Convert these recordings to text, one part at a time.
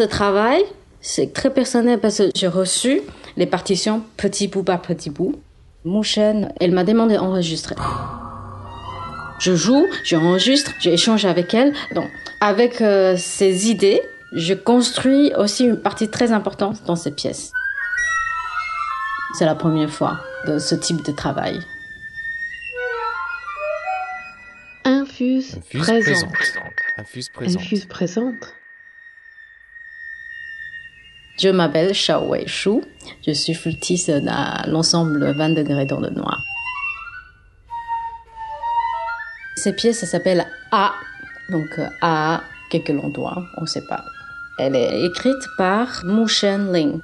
Ce travail, c'est très personnel parce que j'ai reçu les partitions petit bout par petit bout. Mouchen, elle m'a demandé d'enregistrer. Je joue, j'enregistre, j'échange avec elle. Donc, avec euh, ces idées, je construis aussi une partie très importante dans ces pièces. C'est la première fois de ce type de travail. Infuse, Infuse présente. présente. Infuse présente. Infuse présente. Je m'appelle Xiao Wei Shu. Je suis flûtiste dans l'ensemble 20 degrés dans le noir. Ces pièces s'appellent A. Donc A, quelques l'endroit, on ne sait pas. Elle est écrite par Mu Shen Ling.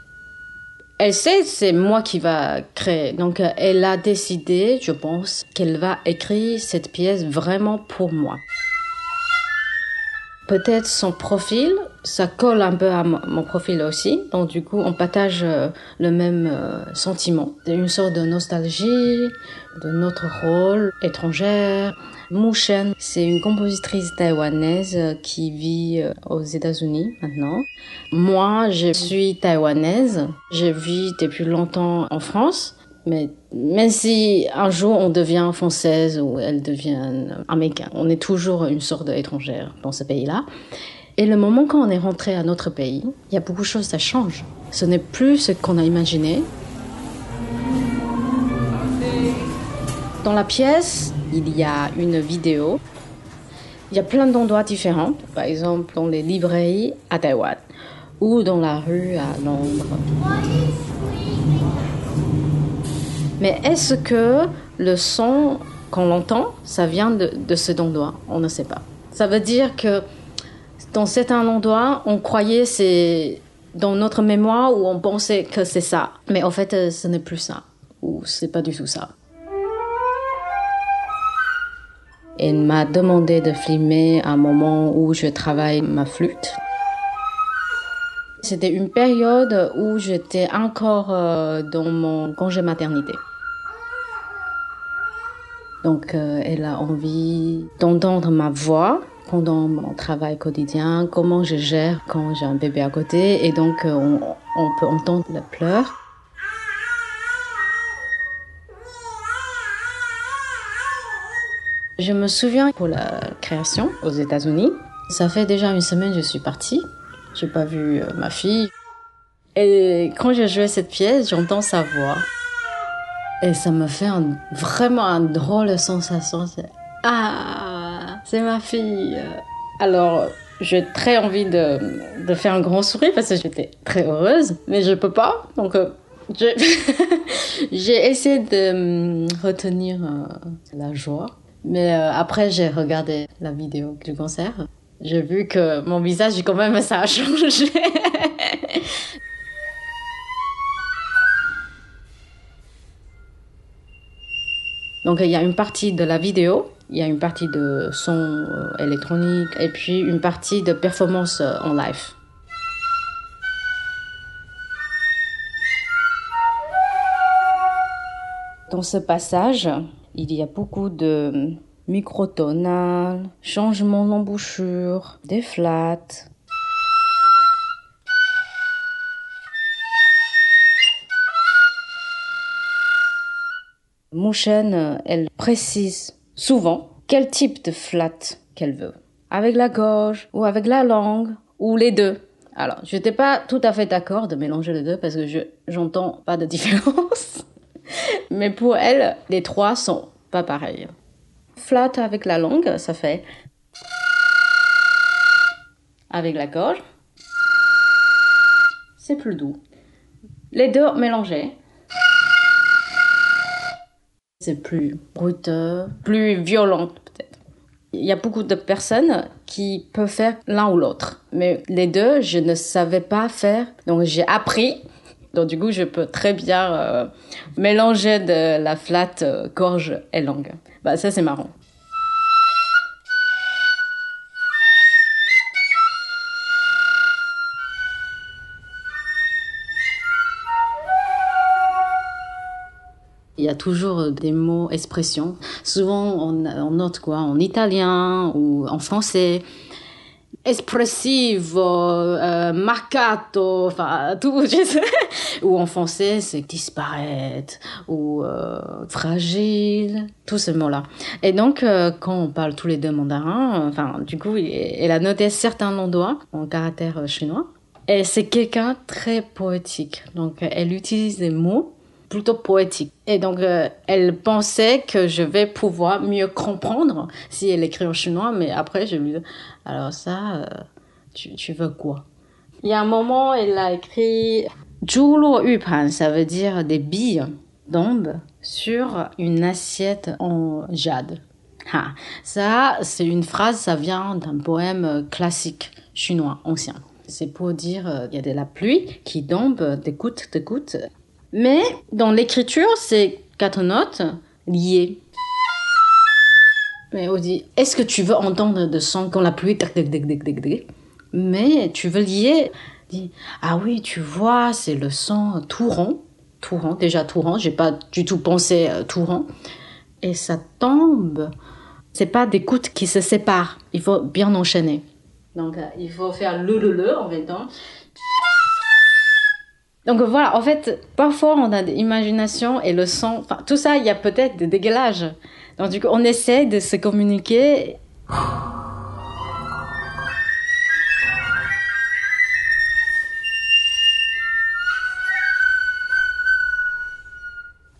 Elle sait c'est moi qui va créer. Donc elle a décidé, je pense, qu'elle va écrire cette pièce vraiment pour moi. Peut-être son profil, ça colle un peu à mon profil aussi. Donc du coup, on partage euh, le même euh, sentiment. Une sorte de nostalgie de notre rôle étrangère. Mu Shen, c'est une compositrice taïwanaise euh, qui vit aux États-Unis maintenant. Moi, je suis taïwanaise. Je vis depuis longtemps en France. Mais même si un jour on devient française ou elle devient américaine, on est toujours une sorte d'étrangère dans ce pays-là. Et le moment quand on est rentré à notre pays, il y a beaucoup de choses, ça change. Ce n'est plus ce qu'on a imaginé. Dans la pièce, il y a une vidéo. Il y a plein d'endroits différents. Par exemple, dans les librairies à Taïwan ou dans la rue à Londres. Mais est-ce que le son qu'on entend, ça vient de, de cet endroit? On ne sait pas. Ça veut dire que dans certains endroits, on croyait c'est dans notre mémoire où on pensait que c'est ça. Mais en fait, euh, ce n'est plus ça. Ou c'est pas du tout ça. Elle m'a demandé de filmer un moment où je travaille ma flûte. C'était une période où j'étais encore euh, dans mon congé maternité. Donc euh, elle a envie d'entendre ma voix pendant mon travail quotidien, comment je gère quand j'ai un bébé à côté et donc euh, on, peut entendre le pleurs. Je me souviens pour la création aux États-Unis, ça fait déjà une semaine que je suis partie. J'ai pas vu euh, ma fille. Et quand j'ai joué cette pièce, j'entends sa voix. Et ça me fait un- vraiment une drôle de sensation. C'est Ah, c'est ma fille. Alors, j'ai très envie de, faire un grand sourire parce que j'étais très heureuse, mais je peux pas. Donc, euh, j'ai essayé de hum, retenir euh, la joie. Mais euh, après, j'ai regardé la vidéo du concert. J'ai vu que mon visage, quand même, ça a changé. Donc il y a une partie de la vidéo, il y a une partie de son euh, électronique et puis une partie de performance euh, en live. Dans ce passage, il y a beaucoup de microtonales, changements d'embouchure, des flats. Mouchen, elle précise souvent quel type de flat qu'elle veut. Avec la gorge ou avec la langue ou les deux. Alors, je n'étais pas tout à fait d'accord de mélanger les deux parce que je j'entends pas de différence. Mais pour elle, les trois sont pas pareils. Flat avec la langue, ça fait avec la gorge. C'est plus doux. Les deux mélangés, c'est plus bruteux, plus violent peut-être. Il y a beaucoup de personnes qui peuvent faire l'un ou l'autre, mais les deux, je ne savais pas faire, donc j'ai appris. Donc du coup, je peux très bien euh, mélanger de la flat euh, gorge et langue. Bah ça c'est marrant. Il y a toujours euh, des mots, expressions. Souvent, on, on note quoi? En italien ou en français. Expressive, euh, marcato, enfin tout. Ou en français, c'est disparaître, ou euh, fragile, tous ces mots-là. Et donc, euh, quand on parle tous les deux mandarin, enfin, du coup, elle a noté certains doigts en caractère chinois. Et c'est quelqu'un très poétique. Donc, elle utilise des mots plutôt poétiques. Et donc, elle pensait que je vais pouvoir mieux comprendre si elle écrit en chinois, mais après, je lui dis, alors ça, euh, tu, tu, veux quoi? Il y a un moment, elle a écrit ça veut dire des billes d'ombre sur une assiette en jade. Ça, c'est une phrase, ça vient d'un poème classique chinois ancien. C'est pour dire euh, il y a de la pluie qui tombe des gouttes, des gouttes. Mais dans l'écriture, c'est quatre notes liées. Mais on dit, est-ce que tu veux entendre de son quand la pluie, mais tu veux lier, dit, ah oui, tu vois, c'est le son tout rond, tout rond, déjà tout rond, j'ai pas du tout pensé euh, tout rond, et ça tombe. C'est pas des gouttes qui se séparent, il faut bien enchaîner. Donc euh, il faut faire le le le en même temps. Donc voilà, en fait, parfois on a des imaginations et le son, enfin tout ça, il y a peut-être des dégalages. Donc du coup, on essaie de se communiquer.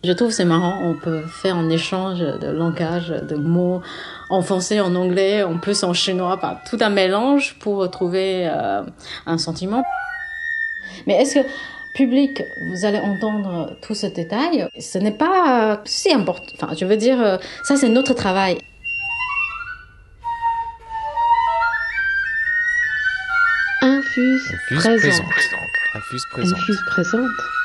Je trouve c'est marrant, on peut faire un échange de langage, de mots en français, en anglais, en plus en chinois, tout un mélange pour trouver euh, un sentiment. Mais est-ce que public, vous allez entendre tous ces détails. Ce n'est pas si important. Enfin, je veux dire, euh, ça c'est notre travail. Infuse, Infuse présente. présente. Infuse présente. Infuse présente.